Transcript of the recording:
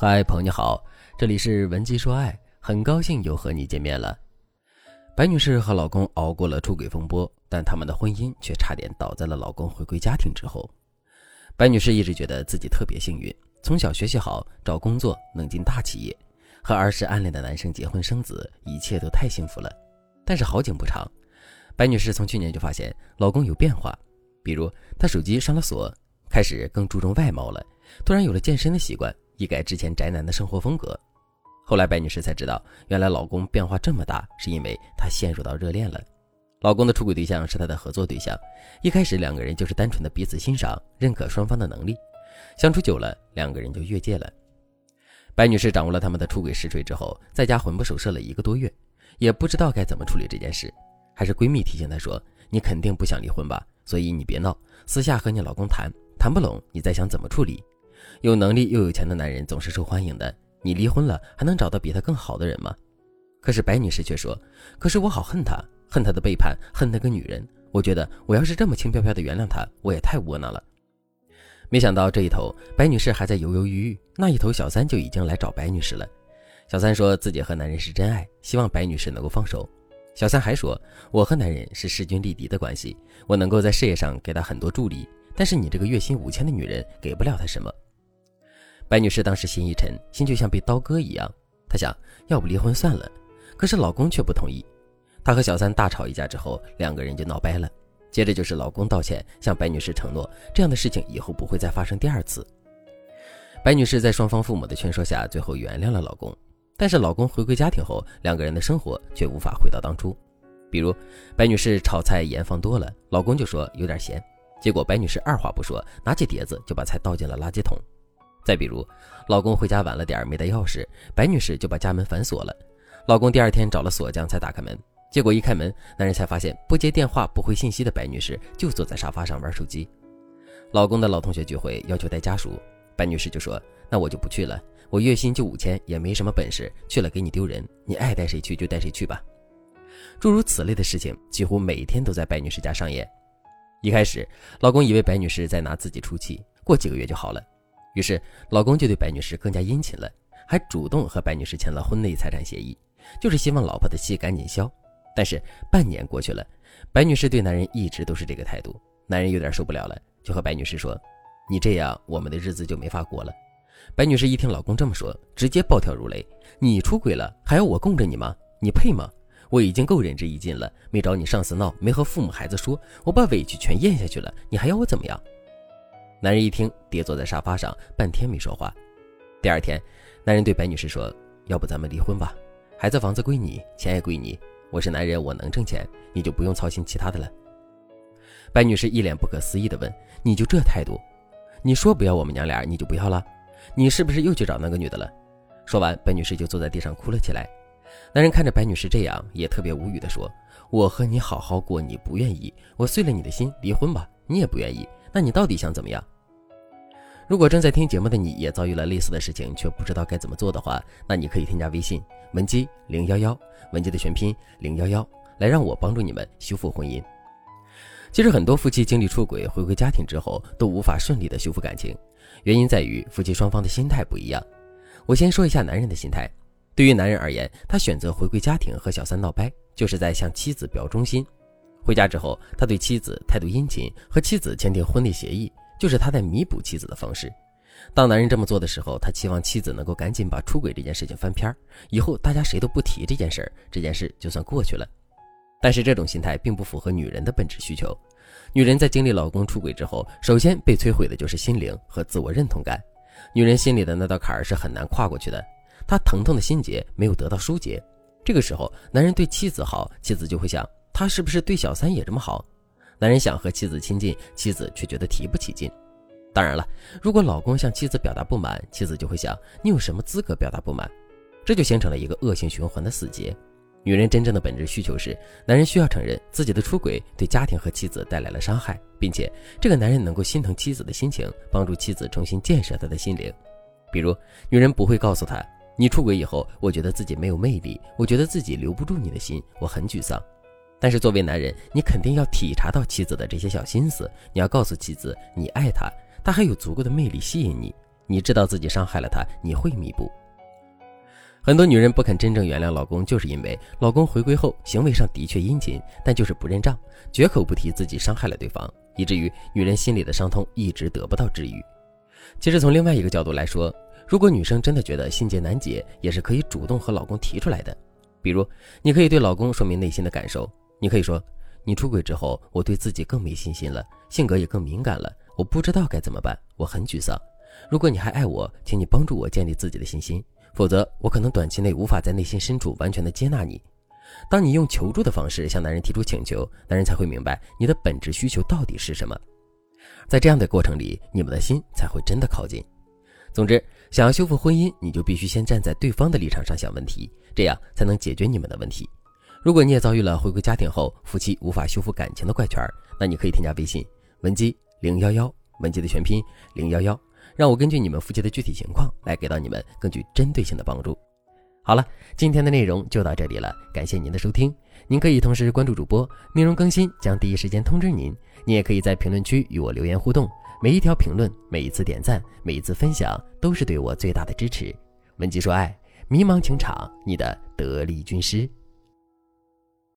嗨，朋友你好，这里是文姬说爱，很高兴又和你见面了。白女士和老公熬过了出轨风波，但他们的婚姻却差点倒在了老公回归家庭之后。白女士一直觉得自己特别幸运，从小学习好，找工作能进大企业，和儿时暗恋的男生结婚生子，一切都太幸福了。但是好景不长，白女士从去年就发现老公有变化，比如她手机上了锁，开始更注重外貌了，突然有了健身的习惯。一改之前宅男的生活风格，后来白女士才知道，原来老公变化这么大，是因为她陷入到热恋了。老公的出轨对象是她的合作对象，一开始两个人就是单纯的彼此欣赏、认可双方的能力，相处久了，两个人就越界了。白女士掌握了他们的出轨实锤之后，在家魂不守舍了一个多月，也不知道该怎么处理这件事。还是闺蜜提醒她说：“你肯定不想离婚吧？所以你别闹，私下和你老公谈谈不拢，你再想怎么处理。”有能力又有钱的男人总是受欢迎的。你离婚了，还能找到比他更好的人吗？可是白女士却说：“可是我好恨他，恨他的背叛，恨那个女人。我觉得我要是这么轻飘飘的原谅他，我也太窝囊了。”没想到这一头，白女士还在犹犹豫豫，那一头小三就已经来找白女士了。小三说自己和男人是真爱，希望白女士能够放手。小三还说：“我和男人是势均力敌的关系，我能够在事业上给他很多助力，但是你这个月薪五千的女人给不了他什么。”白女士当时心一沉，心就像被刀割一样。她想要不离婚算了，可是老公却不同意。她和小三大吵一架之后，两个人就闹掰了。接着就是老公道歉，向白女士承诺这样的事情以后不会再发生第二次。白女士在双方父母的劝说下，最后原谅了老公。但是老公回归家庭后，两个人的生活却无法回到当初。比如，白女士炒菜盐放多了，老公就说有点咸，结果白女士二话不说，拿起碟子就把菜倒进了垃圾桶。再比如，老公回家晚了点没带钥匙，白女士就把家门反锁了。老公第二天找了锁匠才打开门，结果一开门，男人才发现不接电话、不回信息的白女士就坐在沙发上玩手机。老公的老同学聚会要求带家属，白女士就说：“那我就不去了，我月薪就五千，也没什么本事，去了给你丢人，你爱带谁去就带谁去吧。”诸如此类的事情几乎每天都在白女士家上演。一开始，老公以为白女士在拿自己出气，过几个月就好了。于是，老公就对白女士更加殷勤了，还主动和白女士签了婚内财产协议，就是希望老婆的气赶紧消。但是半年过去了，白女士对男人一直都是这个态度，男人有点受不了了，就和白女士说：“你这样，我们的日子就没法过了。”白女士一听老公这么说，直接暴跳如雷：“你出轨了，还要我供着你吗？你配吗？我已经够仁至义尽了，没找你上司闹，没和父母孩子说，我把委屈全咽下去了，你还要我怎么样？”男人一听，跌坐在沙发上，半天没说话。第二天，男人对白女士说：“要不咱们离婚吧？孩子房子归你，钱也归你。我是男人，我能挣钱，你就不用操心其他的了。”白女士一脸不可思议地问：“你就这态度？你说不要我们娘俩，你就不要了？你是不是又去找那个女的了？”说完，白女士就坐在地上哭了起来。男人看着白女士这样，也特别无语地说：“我和你好好过，你不愿意，我碎了你的心，离婚吧，你也不愿意。”那你到底想怎么样？如果正在听节目的你也遭遇了类似的事情，却不知道该怎么做的话，那你可以添加微信文姬零幺幺，文姬的全拼零幺幺，来让我帮助你们修复婚姻。其实很多夫妻经历出轨回归家庭之后，都无法顺利的修复感情，原因在于夫妻双方的心态不一样。我先说一下男人的心态，对于男人而言，他选择回归家庭和小三闹掰，就是在向妻子表忠心。回家之后，他对妻子态度殷勤，和妻子签订婚内协议，就是他在弥补妻子的方式。当男人这么做的时候，他期望妻子能够赶紧把出轨这件事情翻篇儿，以后大家谁都不提这件事儿，这件事就算过去了。但是这种心态并不符合女人的本质需求。女人在经历老公出轨之后，首先被摧毁的就是心灵和自我认同感。女人心里的那道坎儿是很难跨过去的，她疼痛的心结没有得到疏解。这个时候，男人对妻子好，妻子就会想。他是不是对小三也这么好？男人想和妻子亲近，妻子却觉得提不起劲。当然了，如果老公向妻子表达不满，妻子就会想你有什么资格表达不满？这就形成了一个恶性循环的死结。女人真正的本质需求是，男人需要承认自己的出轨对家庭和妻子带来了伤害，并且这个男人能够心疼妻子的心情，帮助妻子重新建设他的心灵。比如，女人不会告诉他，你出轨以后，我觉得自己没有魅力，我觉得自己留不住你的心，我很沮丧。但是作为男人，你肯定要体察到妻子的这些小心思，你要告诉妻子你爱她，她还有足够的魅力吸引你，你知道自己伤害了她，你会弥补。很多女人不肯真正原谅老公，就是因为老公回归后行为上的确殷勤，但就是不认账，绝口不提自己伤害了对方，以至于女人心里的伤痛一直得不到治愈。其实从另外一个角度来说，如果女生真的觉得心结难解，也是可以主动和老公提出来的。比如，你可以对老公说明内心的感受，你可以说：“你出轨之后，我对自己更没信心了，性格也更敏感了，我不知道该怎么办，我很沮丧。如果你还爱我，请你帮助我建立自己的信心。”否则，我可能短期内无法在内心深处完全的接纳你。当你用求助的方式向男人提出请求，男人才会明白你的本质需求到底是什么。在这样的过程里，你们的心才会真的靠近。总之，想要修复婚姻，你就必须先站在对方的立场上想问题，这样才能解决你们的问题。如果你也遭遇了回归家庭后夫妻无法修复感情的怪圈，那你可以添加微信文姬零幺幺，文姬的全拼零幺幺。让我根据你们夫妻的具体情况来给到你们更具针对性的帮助。好了，今天的内容就到这里了，感谢您的收听。您可以同时关注主播，内容更新将第一时间通知您。您也可以在评论区与我留言互动，每一条评论、每一次点赞、每一次分享都是对我最大的支持。文姬说爱，迷茫情场，你的得力军师。